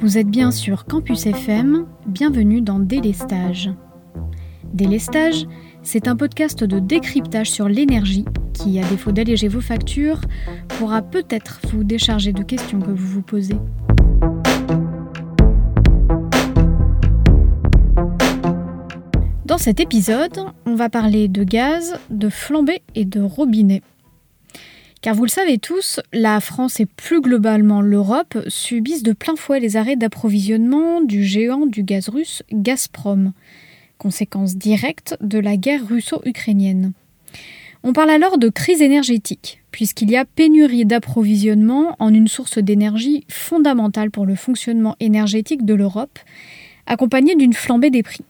Vous êtes bien sur Campus FM, bienvenue dans Délestage. Délestage, c'est un podcast de décryptage sur l'énergie qui, à défaut d'alléger vos factures, pourra peut-être vous décharger de questions que vous vous posez. Cet épisode, on va parler de gaz, de flambée et de robinet. Car vous le savez tous, la France et plus globalement l'Europe subissent de plein fouet les arrêts d'approvisionnement du géant du gaz russe Gazprom, conséquence directe de la guerre russo-ukrainienne. On parle alors de crise énergétique, puisqu'il y a pénurie d'approvisionnement en une source d'énergie fondamentale pour le fonctionnement énergétique de l'Europe, accompagnée d'une flambée des prix.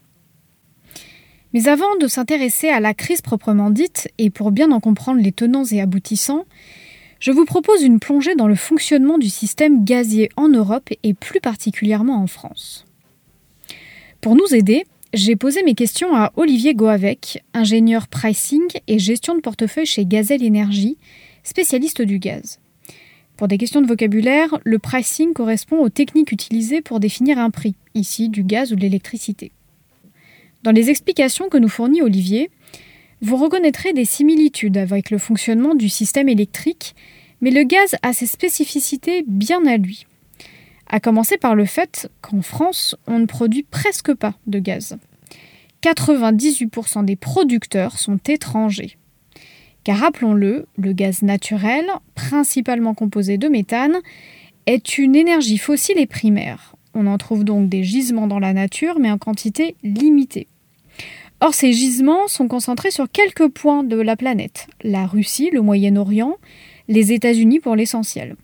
Mais avant de s'intéresser à la crise proprement dite, et pour bien en comprendre les tenants et aboutissants, je vous propose une plongée dans le fonctionnement du système gazier en Europe et plus particulièrement en France. Pour nous aider, j'ai posé mes questions à Olivier Goavec, ingénieur pricing et gestion de portefeuille chez Gazelle Énergie, spécialiste du gaz. Pour des questions de vocabulaire, le pricing correspond aux techniques utilisées pour définir un prix, ici du gaz ou de l'électricité. Dans les explications que nous fournit Olivier, vous reconnaîtrez des similitudes avec le fonctionnement du système électrique, mais le gaz a ses spécificités bien à lui. À commencer par le fait qu'en France, on ne produit presque pas de gaz. 98% des producteurs sont étrangers. Car rappelons-le, le gaz naturel, principalement composé de méthane, est une énergie fossile et primaire. On en trouve donc des gisements dans la nature, mais en quantité limitée. Or, ces gisements sont concentrés sur quelques points de la planète, la Russie, le Moyen-Orient, les États-Unis pour l'essentiel.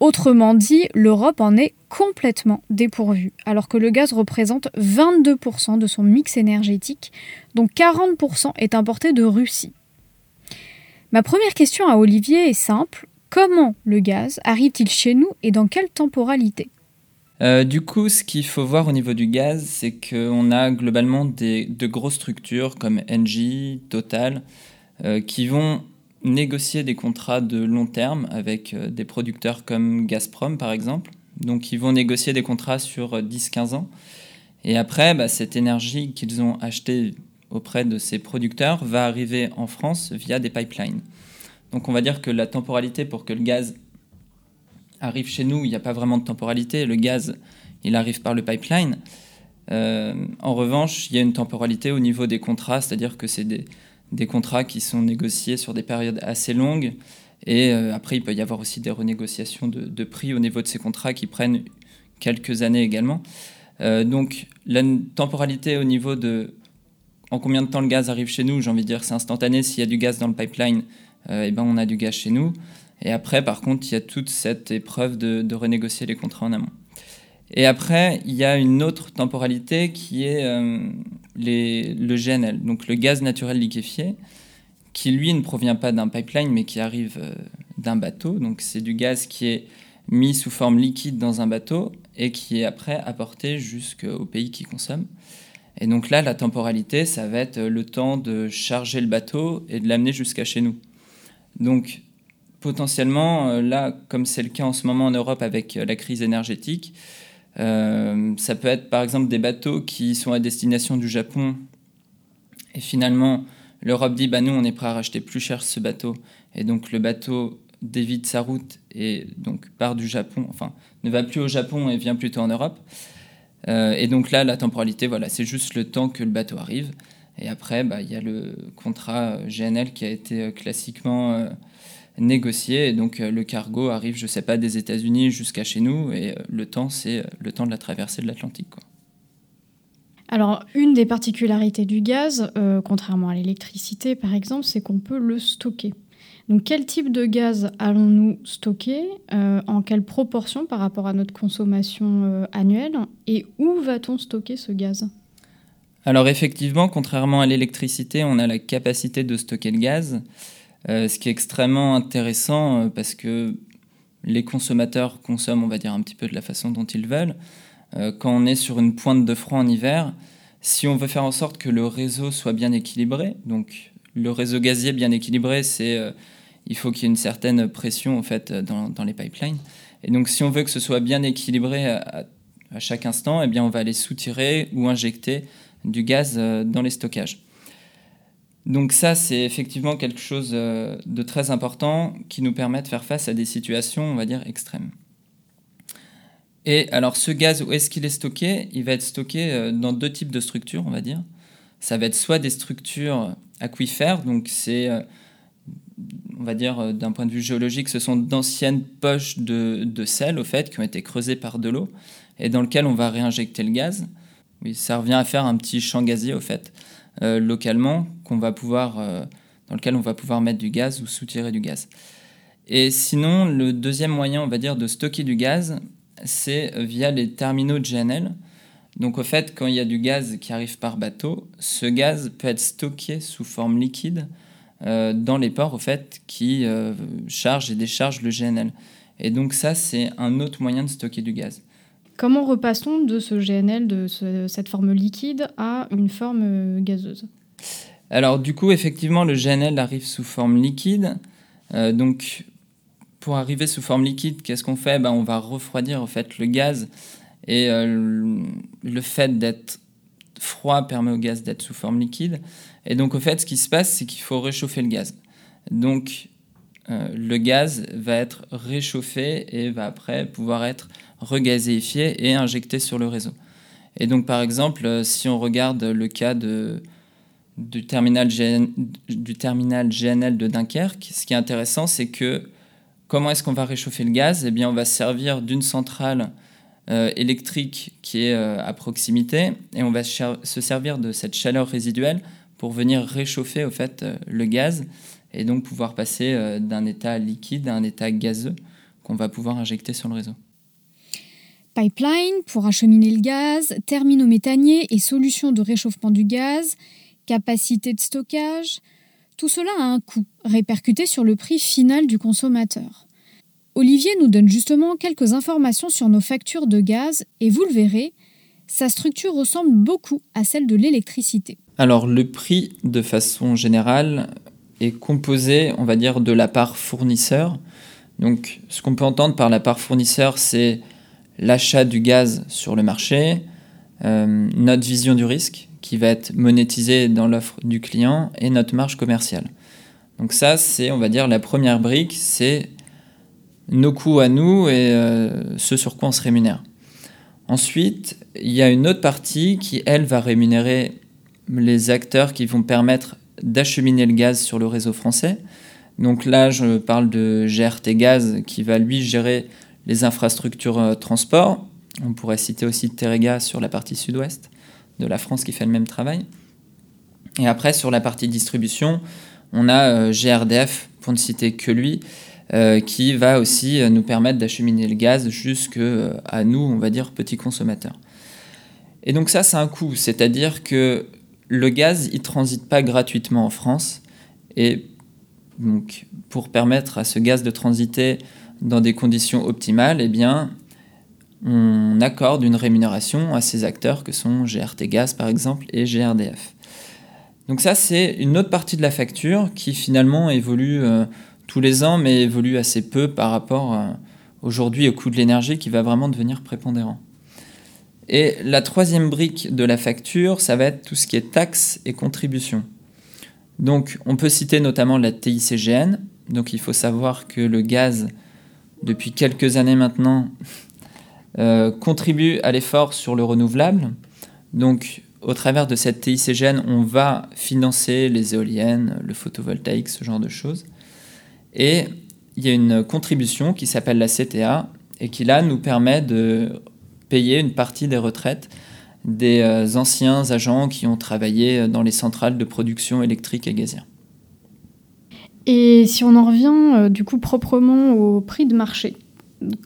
Autrement dit, l'Europe en est complètement dépourvue, alors que le gaz représente 22% de son mix énergétique, dont 40% est importé de Russie. Ma première question à Olivier est simple. Comment le gaz arrive-t-il chez nous et dans quelle temporalité? Euh, du coup, ce qu'il faut voir au niveau du gaz, c'est qu'on a globalement de grosses structures comme Engie, Total, euh, qui vont négocier des contrats de long terme avec euh, des producteurs comme Gazprom, par exemple. Donc, ils vont négocier des contrats sur 10-15 ans. Et après, bah, cette énergie qu'ils ont achetée auprès de ces producteurs va arriver en France via des pipelines. Donc, on va dire que la temporalité pour que le gaz arrive chez nous, il n'y a pas vraiment de temporalité. Le gaz, il arrive par le pipeline. Euh, en revanche, il y a une temporalité au niveau des contrats, c'est-à-dire que c'est des, contrats qui sont négociés sur des périodes assez longues. Et euh, après, il peut y avoir aussi des renégociations de, prix au niveau de ces contrats qui prennent quelques années également. Euh, donc, la temporalité au niveau de en combien de temps le gaz arrive chez nous, j'ai envie de dire c'est instantané. S'il y a du gaz dans le pipeline, eh ben on a du gaz chez nous. Et après, par contre, il y a toute cette épreuve de, renégocier les contrats en amont. Et après, il y a une autre temporalité qui est euh, le GNL, donc le gaz naturel liquéfié, qui lui ne provient pas d'un pipeline, mais qui arrive euh, d'un bateau. Donc c'est du gaz qui est mis sous forme liquide dans un bateau et qui est après apporté jusqu'au pays qui consomme. Et donc là, la temporalité, ça va être le temps de charger le bateau et de l'amener jusqu'à chez nous. Donc potentiellement, euh, là, comme c'est le cas en ce moment en Europe avec euh, la crise énergétique, euh, ça peut être par exemple des bateaux qui sont à destination du Japon. Et finalement l'Europe dit bah nous on est prêt à racheter plus cher ce bateau. Et donc le bateau dévite sa route et donc part du Japon, enfin ne va plus au Japon et vient plutôt en Europe. et donc là la temporalité voilà c'est juste le temps que le bateau arrive. Et après bah, il y a le contrat GNL qui a été classiquement négocier. Et donc euh, le cargo arrive, je sais pas, des États-Unis jusqu'à chez nous. Et euh, le temps, c'est euh, le temps de la traversée de l'Atlantique. Alors, une des particularités du gaz, contrairement à l'électricité par exemple, c'est qu'on peut le stocker. Donc, quel type de gaz allons-nous stocker En quelle proportion par rapport à notre consommation annuelle Et où va-t-on stocker ce gaz? Alors, effectivement, contrairement à l'électricité, on a la capacité de stocker le gaz. Euh, ce qui est extrêmement intéressant euh, parce que les consommateurs consomment, on va dire, un petit peu de la façon dont ils veulent. Euh, quand on est sur une pointe de froid en hiver, si on veut faire en sorte que le réseau soit bien équilibré, donc le réseau gazier bien équilibré, c'est il faut qu'il y ait une certaine pression en fait dans, les pipelines. Et donc si on veut que ce soit bien équilibré à, à chaque instant, eh bien on va aller soutirer ou injecter du gaz dans les stockages. Donc ça, c'est effectivement quelque chose de très important qui nous permet de faire face à des situations, on va dire, extrêmes. Et alors ce gaz, où est-ce qu'il est stocké? Il va être stocké dans deux types de structures, on va dire. Ça va être soit des structures aquifères, donc c'est, on va dire, d'un point de vue géologique, ce sont d'anciennes poches de, sel, au fait, qui ont été creusées par de l'eau, et dans lequel on va réinjecter le gaz. Oui, ça revient à faire un petit champ gazier, au fait. Euh, localement qu'on va pouvoir, euh, dans lequel on va pouvoir mettre du gaz ou soutirer du gaz. Et sinon, le deuxième moyen, on va dire, de stocker du gaz, c'est via les terminaux de GNL. Donc au fait, quand il y a du gaz qui arrive par bateau, ce gaz peut être stocké sous forme liquide euh, dans les ports au fait qui chargent et déchargent le GNL. Et donc ça, c'est un autre moyen de stocker du gaz. Comment repassons de ce GNL, de cette forme liquide, à une forme euh, gazeuse? Alors du coup, effectivement, le GNL arrive sous forme liquide. Euh, donc pour arriver sous forme liquide, qu'est-ce qu'on fait? Ben, On va refroidir fait le gaz. Et euh, le fait d'être froid permet au gaz d'être sous forme liquide. Et donc, au fait, ce qui se passe, c'est qu'il faut réchauffer le gaz. Donc, le gaz va être réchauffé et va après pouvoir être regazéifié et injecté sur le réseau. Et donc, par exemple, euh, si on regarde le cas du, terminal GNL de Dunkerque, ce qui est intéressant, c'est que comment est-ce qu'on va réchauffer le gaz? Eh bien, on va servir d'une centrale euh, électrique qui est euh, à proximité et on va se servir de cette chaleur résiduelle pour venir réchauffer au fait le gaz et donc pouvoir passer d'un état liquide à un état gazeux qu'on va pouvoir injecter sur le réseau. Pipeline pour acheminer le gaz, terminaux méthaniers et solutions de réchauffement du gaz, capacité de stockage, tout cela a un coût, répercuté sur le prix final du consommateur. Olivier nous donne justement quelques informations sur nos factures de gaz et vous le verrez, sa structure ressemble beaucoup à celle de l'électricité. Alors le prix, de façon générale, est composé, on va dire, de la part fournisseur. Donc ce qu'on peut entendre par la part fournisseur, c'est l'achat du gaz sur le marché, euh, notre vision du risque qui va être monétisée dans l'offre du client et notre marge commerciale. Donc ça, c'est, on va dire, la première brique, c'est nos coûts à nous et euh, ce sur quoi on se rémunère. Ensuite, il y a une autre partie qui, elle, va rémunérer les acteurs qui vont permettre d'acheminer le gaz sur le réseau français. Donc là, je parle de GRT Gaz qui va lui gérer les infrastructures euh, transport. On pourrait citer aussi Terega sur la partie sud-ouest de la France qui fait le même travail. Et après, sur la partie distribution, on a euh, GRDF, pour ne citer que lui, euh, qui va aussi nous permettre d'acheminer le gaz jusqu'à nous, on va dire, petits consommateurs. Et donc ça, c'est un coût, c'est-à-dire que le gaz, il transite pas gratuitement en France. Et donc, pour permettre à ce gaz de transiter dans des conditions optimales, eh on accorde une rémunération à ces acteurs que sont GRT Gaz par exemple et GRDF. Donc ça, c'est une autre partie de la facture qui finalement évolue euh, tous les ans, mais évolue assez peu par rapport euh, aujourd'hui au coût de l'énergie qui va vraiment devenir prépondérant. Et la troisième brique de la facture, ça va être tout ce qui est taxes et contributions. Donc on peut citer notamment la TICGN. Donc il faut savoir que le gaz depuis quelques années maintenant, euh, contribue à l'effort sur le renouvelable. Donc, au travers de cette TICGN, on va financer les éoliennes, le photovoltaïque, ce genre de choses. Et il y a une contribution qui s'appelle la CTA et qui là nous permet de payer une partie des retraites des euh, anciens agents qui ont travaillé dans les centrales de production électrique et gazière. Et si on en revient euh, du coup proprement au prix de marché,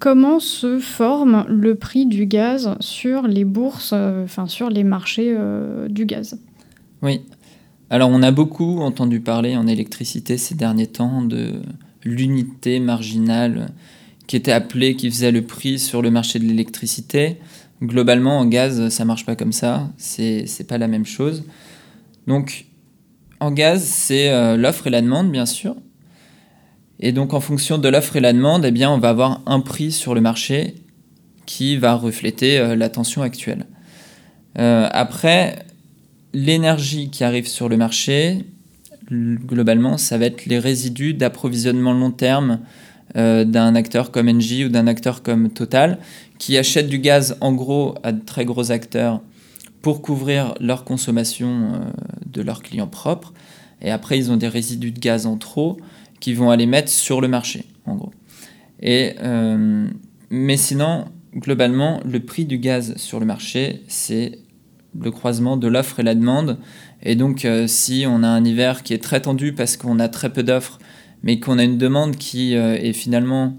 comment se forme le prix du gaz sur les bourses, euh, enfin sur les marchés euh, du gaz? Oui. Alors on a beaucoup entendu parler en électricité ces derniers temps de l'unité marginale qui était appelée, qui faisait le prix sur le marché de l'électricité. Globalement, en gaz, ça marche pas comme ça. C'est, c'est pas la même chose. Donc, en gaz, c'est l'offre et la demande, bien sûr. Et donc en fonction de l'offre et la demande, eh bien, on va avoir un prix sur le marché qui va refléter la tension actuelle. après, l'énergie qui arrive sur le marché, globalement, ça va être les résidus d'approvisionnement long terme euh, d'un acteur comme Engie ou d'un acteur comme Total, qui achètent du gaz en gros à de très gros acteurs pour couvrir leur consommation euh, de leurs clients propres. Et après, ils ont des résidus de gaz en trop qui vont aller mettre sur le marché, en gros. Et, euh, mais sinon, globalement, le prix du gaz sur le marché, c'est le croisement de l'offre et la demande. Et donc, si on a un hiver qui est très tendu parce qu'on a très peu d'offres, mais qu'on a une demande qui euh, est finalement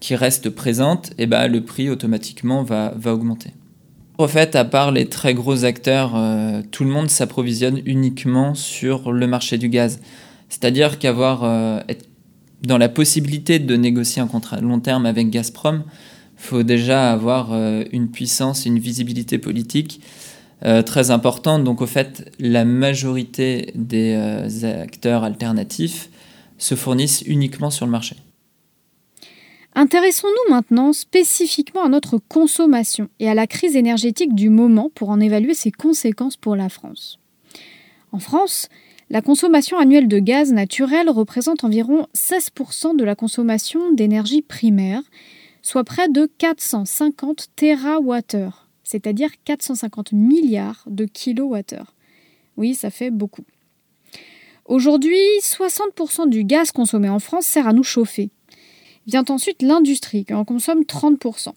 qui reste présente, et eh ben, le prix automatiquement va, va augmenter. En fait, à part les très gros acteurs, euh, tout le monde s'approvisionne uniquement sur le marché du gaz. C'est-à-dire qu'avoir être dans la possibilité de négocier un contrat long terme avec Gazprom, faut déjà avoir une puissance, une visibilité politique euh, très importante. Donc au fait, la majorité des euh, acteurs alternatifs se fournissent uniquement sur le marché. Intéressons-nous maintenant spécifiquement à notre consommation et à la crise énergétique du moment pour en évaluer ses conséquences pour la France. En France, la consommation annuelle de gaz naturel représente environ 16% de la consommation d'énergie primaire, soit près de 450 TWh c'est-à-dire 450 milliards de kilowattheures. Oui, ça fait beaucoup. Aujourd'hui, 60% du gaz consommé en France sert à nous chauffer. Vient ensuite l'industrie, qui en consomme 30%.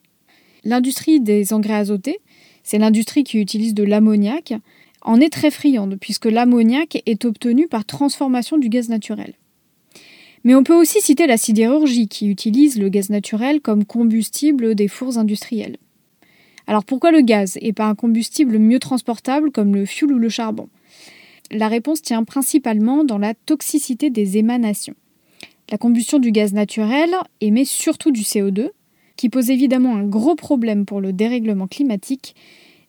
L'industrie des engrais azotés, c'est l'industrie qui utilise de l'ammoniac, en est très friande, puisque l'ammoniac est obtenu par transformation du gaz naturel. Mais on peut aussi citer la sidérurgie, qui utilise le gaz naturel comme combustible des fours industriels. Alors pourquoi le gaz et pas un combustible mieux transportable comme le fioul ou le charbon? La réponse tient principalement dans la toxicité des émanations. La combustion du gaz naturel émet surtout du CO2, qui pose évidemment un gros problème pour le dérèglement climatique,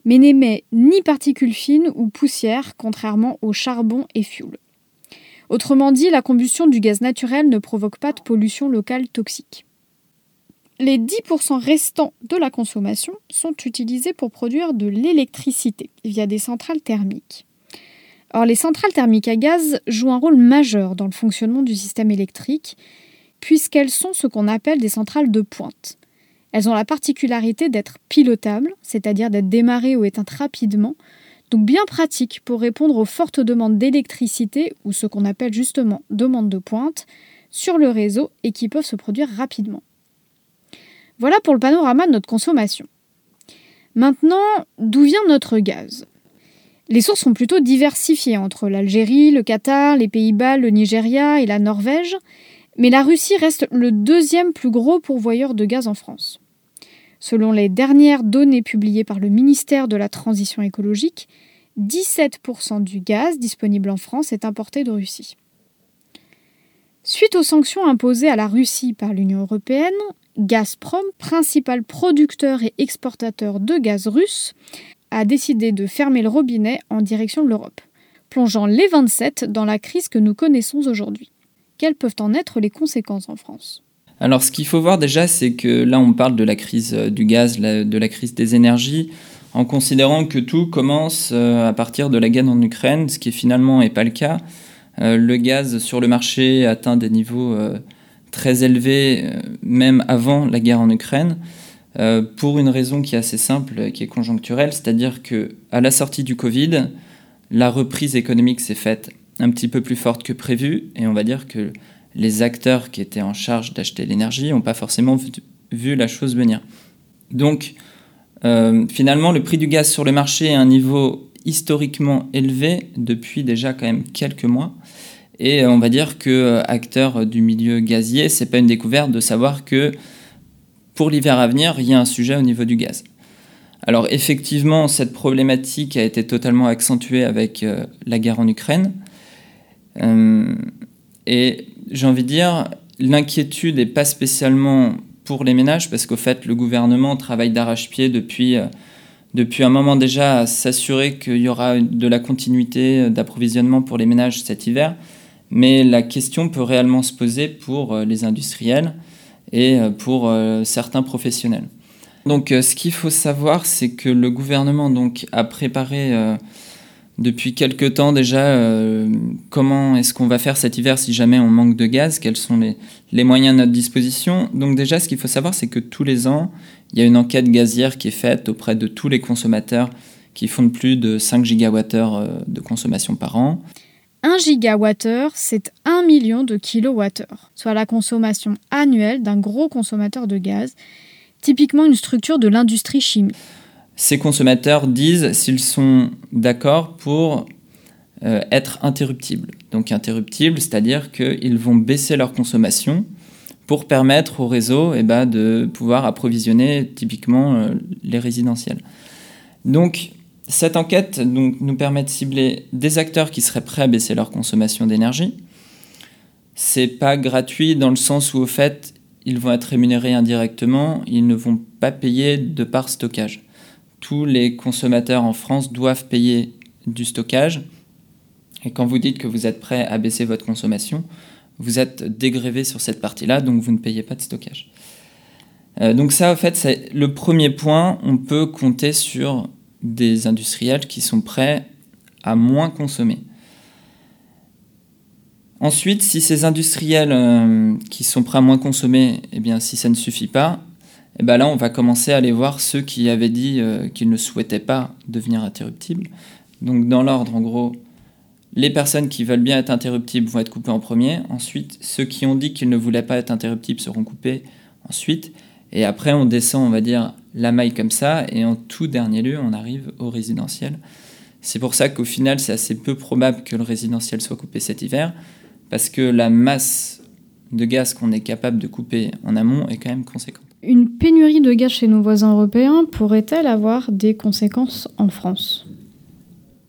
mais n'émet ni particules fines ou poussières, contrairement au charbon et fioul. Autrement dit, la combustion du gaz naturel ne provoque pas de pollution locale toxique les 10% restants de la consommation sont utilisés pour produire de l'électricité via des centrales thermiques. Or, les centrales thermiques à gaz jouent un rôle majeur dans le fonctionnement du système électrique, puisqu'elles sont ce qu'on appelle des centrales de pointe. Elles ont la particularité d'être pilotables, c'est-à-dire d'être démarrées ou éteintes rapidement, donc bien pratiques pour répondre aux fortes demandes d'électricité, ou ce qu'on appelle justement demandes de pointe, sur le réseau et qui peuvent se produire rapidement. Voilà pour le panorama de notre consommation. Maintenant, d'où vient notre gaz? Les sources sont plutôt diversifiées entre l'Algérie, le Qatar, les Pays-Bas, le Nigeria et la Norvège, mais la Russie reste le deuxième plus gros pourvoyeur de gaz en France. Selon les dernières données publiées par le ministère de la Transition écologique, 17% du gaz disponible en France est importé de Russie. Suite aux sanctions imposées à la Russie par l'Union européenne, Gazprom, principal producteur et exportateur de gaz russe, a décidé de fermer le robinet en direction de l'Europe, plongeant les 27 dans la crise que nous connaissons aujourd'hui. Quelles peuvent en être les conséquences en France? Alors ce qu'il faut voir déjà, c'est que là on parle de la crise euh, du gaz, de la crise des énergies, en considérant que tout commence euh, à partir de la guerre en Ukraine, ce qui finalement n'est pas le cas. Euh, le gaz sur le marché atteint des niveaux très élevé, euh, même avant la guerre en Ukraine, euh, pour une raison qui est assez simple, qui est conjoncturelle, c'est-à-dire que à la sortie du Covid, la reprise économique s'est faite un petit peu plus forte que prévu, et on va dire que les acteurs qui étaient en charge d'acheter l'énergie n'ont pas forcément vu, la chose venir. Donc, euh, finalement, le prix du gaz sur le marché est à un niveau historiquement élevé depuis déjà quand même quelques mois. Et euh, on va dire que acteur du milieu gazier, c'est pas une découverte de savoir que pour l'hiver à venir, il y a un sujet au niveau du gaz. Alors effectivement, cette problématique a été totalement accentuée avec euh, la guerre en Ukraine. et j'ai envie de dire, l'inquiétude n'est pas spécialement pour les ménages, parce qu'au fait, le gouvernement travaille d'arrache-pied depuis, depuis un moment déjà à s'assurer qu'il y aura de la continuité d'approvisionnement pour les ménages cet hiver, mais la question peut réellement se poser pour les industriels et pour certains professionnels. Donc ce qu'il faut savoir, c'est que le gouvernement donc, a préparé depuis quelque temps déjà euh, comment est-ce qu'on va faire cet hiver si jamais on manque de gaz, quels sont les, les moyens à notre disposition. Donc déjà, ce qu'il faut savoir, c'est que tous les ans, il y a une enquête gazière qui est faite auprès de tous les consommateurs qui font plus de 5 gigawattheures euh, de consommation par an. 1 gigawattheure, c'est 1 million de kilowattheures, soit la consommation annuelle d'un gros consommateur de gaz, typiquement une structure de l'industrie chimique ces consommateurs disent s'ils sont d'accord pour euh, être interruptibles. Donc interruptibles, c'est-à-dire qu'ils vont baisser leur consommation pour permettre au réseau eh ben, de pouvoir approvisionner typiquement euh, les résidentiels. Cette enquête nous permet de cibler des acteurs qui seraient prêts à baisser leur consommation d'énergie. C'est pas gratuit dans le sens où au fait ils vont être rémunérés indirectement, ils ne vont pas payer de part stockage tous les consommateurs en France doivent payer du stockage. Et quand vous dites que vous êtes prêt à baisser votre consommation, vous êtes dégrévé sur cette partie-là, donc vous ne payez pas de stockage. Euh, donc ça, en fait, c'est le premier point. On peut compter sur des industriels qui sont prêts à moins consommer. Ensuite, si ces industriels euh, qui sont prêts à moins consommer, eh bien, si ça ne suffit pas, et ben là, on va commencer à aller voir ceux qui avaient dit euh, qu'ils ne souhaitaient pas devenir interruptibles. Donc, dans l'ordre, en gros, les personnes qui veulent bien être interruptibles vont être coupées en premier. Ensuite, ceux qui ont dit qu'ils ne voulaient pas être interruptibles seront coupés ensuite. Et après, on descend, on va dire, la maille comme ça. Et en tout dernier lieu, on arrive au résidentiel. C'est pour ça qu'au final, c'est assez peu probable que le résidentiel soit coupé cet hiver. Parce que la masse de gaz qu'on est capable de couper en amont est quand même conséquente. Une pénurie de gaz chez nos voisins européens pourrait-elle avoir des conséquences en France?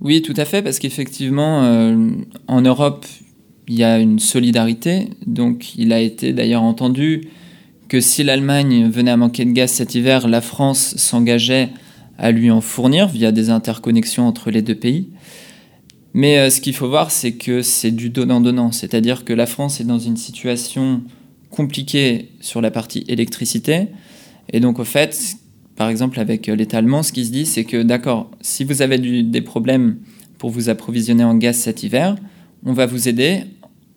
Oui, tout à fait, parce qu'effectivement, euh, en Europe, il y a une solidarité. Donc, il a été d'ailleurs entendu que si l'Allemagne venait à manquer de gaz cet hiver, la France s'engageait à lui en fournir via des interconnexions entre les deux pays. Mais euh, ce qu'il faut voir, c'est que c'est du donnant-donnant. C'est-à-dire que la France est dans une situation compliqué sur la partie électricité. Et donc, au fait, par exemple, avec l'État allemand, ce qui se dit, c'est que, d'accord, si vous avez des problèmes pour vous approvisionner en gaz cet hiver, on va vous aider.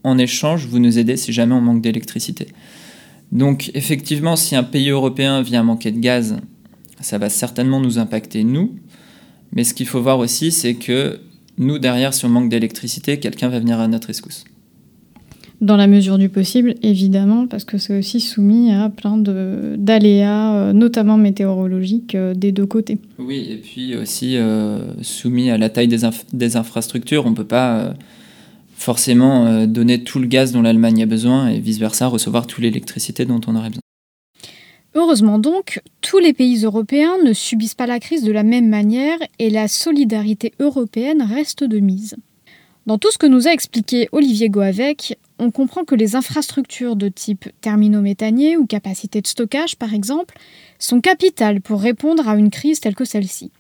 En échange, vous nous aidez si jamais on manque d'électricité. Donc, effectivement, si un pays européen vient manquer de gaz, ça va certainement nous impacter, nous. Mais ce qu'il faut voir aussi, c'est que nous, derrière, si on manque d'électricité, quelqu'un va venir à notre rescousse. Dans la mesure du possible, évidemment, parce que c'est aussi soumis à plein d'aléas, euh, notamment météorologiques, euh, des deux côtés. Oui, et puis aussi euh, soumis à la taille des, des infrastructures. On ne peut pas forcément donner tout le gaz dont l'Allemagne a besoin et vice-versa, recevoir toute l'électricité dont on aurait besoin. Heureusement donc, tous les pays européens ne subissent pas la crise de la même manière et la solidarité européenne reste de mise. Dans tout ce que nous a expliqué Olivier Goavec, on comprend que les infrastructures de type terminaux méthaniers ou capacité de stockage, par exemple, sont capitales pour répondre à une crise telle que celle-ci.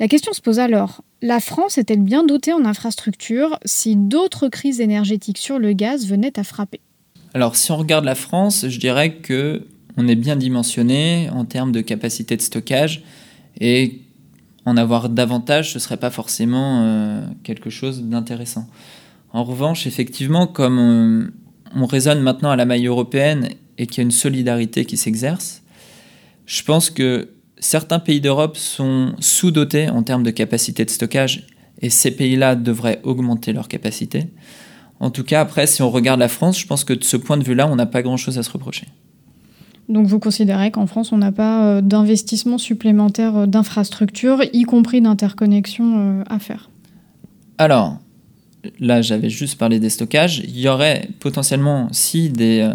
La question se pose alors, la France est-elle bien dotée en infrastructures si d'autres crises énergétiques sur le gaz venaient à frapper? Alors si on regarde la France, je dirais que on est bien dimensionné en termes de capacité de stockage et en avoir davantage, ce ne serait pas forcément euh, quelque chose d'intéressant. En revanche, effectivement, comme on, on, raisonne maintenant à la maille européenne et qu'il y a une solidarité qui s'exerce, je pense que certains pays d'Europe sont sous-dotés en termes de capacité de stockage et ces pays-là devraient augmenter leur capacité. En tout cas, après, si on regarde la France, je pense que de ce point de vue-là, on n'a pas grand-chose à se reprocher. Donc vous considérez qu'en France, on n'a pas euh, d'investissement supplémentaire euh, d'infrastructures, y compris d'interconnexion euh, à faire? Alors, là j'avais juste parlé des stockages, il y aurait potentiellement si des,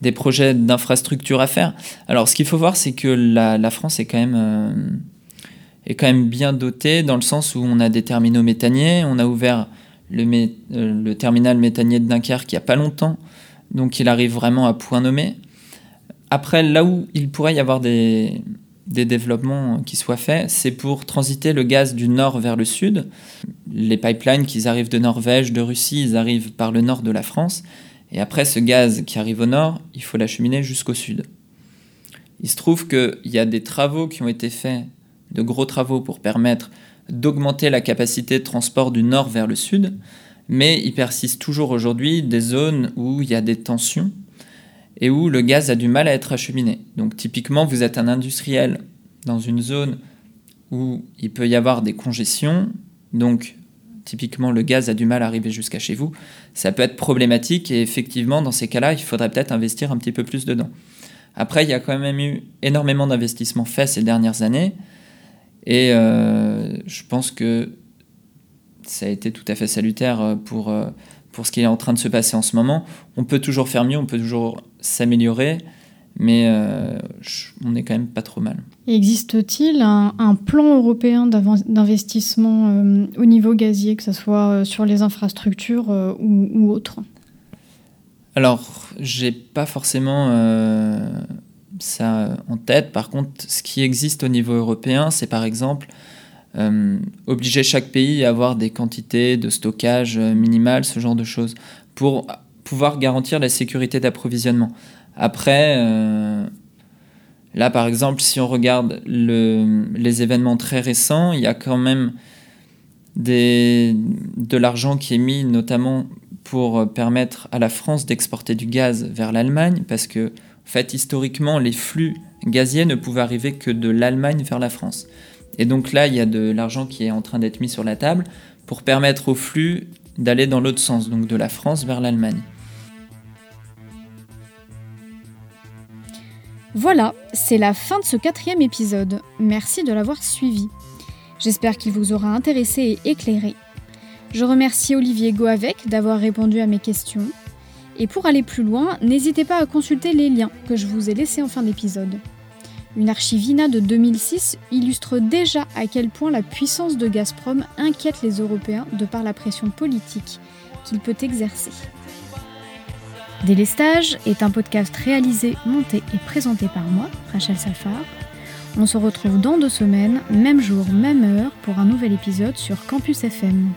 des projets d'infrastructures à faire. Alors ce qu'il faut voir, c'est que la, France est quand, même, est quand même bien dotée dans le sens où on a des terminaux méthaniers, on a ouvert le, le terminal méthanier de Dunkerque il n'y a pas longtemps, donc il arrive vraiment à point nommé. Après, là où il pourrait y avoir des, des développements qui soient faits, c'est pour transiter le gaz du nord vers le sud. Les pipelines qui arrivent de Norvège, de Russie, ils arrivent par le nord de la France. Et après, ce gaz qui arrive au nord, il faut l'acheminer jusqu'au sud. Il se trouve qu'il y a des travaux qui ont été faits, de gros travaux pour permettre d'augmenter la capacité de transport du nord vers le sud, mais il persiste toujours aujourd'hui des zones où il y a des tensions et où le gaz a du mal à être acheminé. Donc typiquement, vous êtes un industriel dans une zone où il peut y avoir des congestions, donc typiquement le gaz a du mal à arriver jusqu'à chez vous, ça peut être problématique et effectivement dans ces cas-là, il faudrait peut-être investir un petit peu plus dedans. Après, il y a quand même eu énormément d'investissements faits ces dernières années et euh, je pense que ça a été tout à fait salutaire euh, pour, euh, pour ce qui est en train de se passer en ce moment. On peut toujours faire mieux, on peut toujours s'améliorer, mais euh, on n'est quand même pas trop mal. Existe-t-il un, plan européen d'investissement au niveau gazier, que ce soit sur les infrastructures ou, ou autres Alors, j'ai pas forcément ça en tête. Par contre, ce qui existe au niveau européen, c'est par exemple euh, obliger chaque pays à avoir des quantités de stockage euh, minimales, ce genre de choses, pour pouvoir garantir la sécurité d'approvisionnement. Après, euh, là par exemple, si on regarde le, les événements très récents, il y a quand même de l'argent qui est mis notamment pour permettre à la France d'exporter du gaz vers l'Allemagne, parce que en fait, historiquement, les flux gaziers ne pouvaient arriver que de l'Allemagne vers la France. Et donc là, il y a de l'argent qui est en train d'être mis sur la table pour permettre au flux d'aller dans l'autre sens, donc de la France vers l'Allemagne. Voilà, c'est la fin de ce quatrième épisode. Merci de l'avoir suivi. J'espère qu'il vous aura intéressé et éclairé. Je remercie Olivier Goavec d'avoir répondu à mes questions. Et pour aller plus loin, n'hésitez pas à consulter les liens que je vous ai laissés en fin d'épisode. Une archivina de 2006 illustre déjà à quel point la puissance de Gazprom inquiète les Européens de par la pression politique qu'il peut exercer. Délestage est un podcast réalisé, monté et présenté par moi, Rachel Safar. On se retrouve dans deux semaines, même jour, même heure, pour un nouvel épisode sur Campus FM.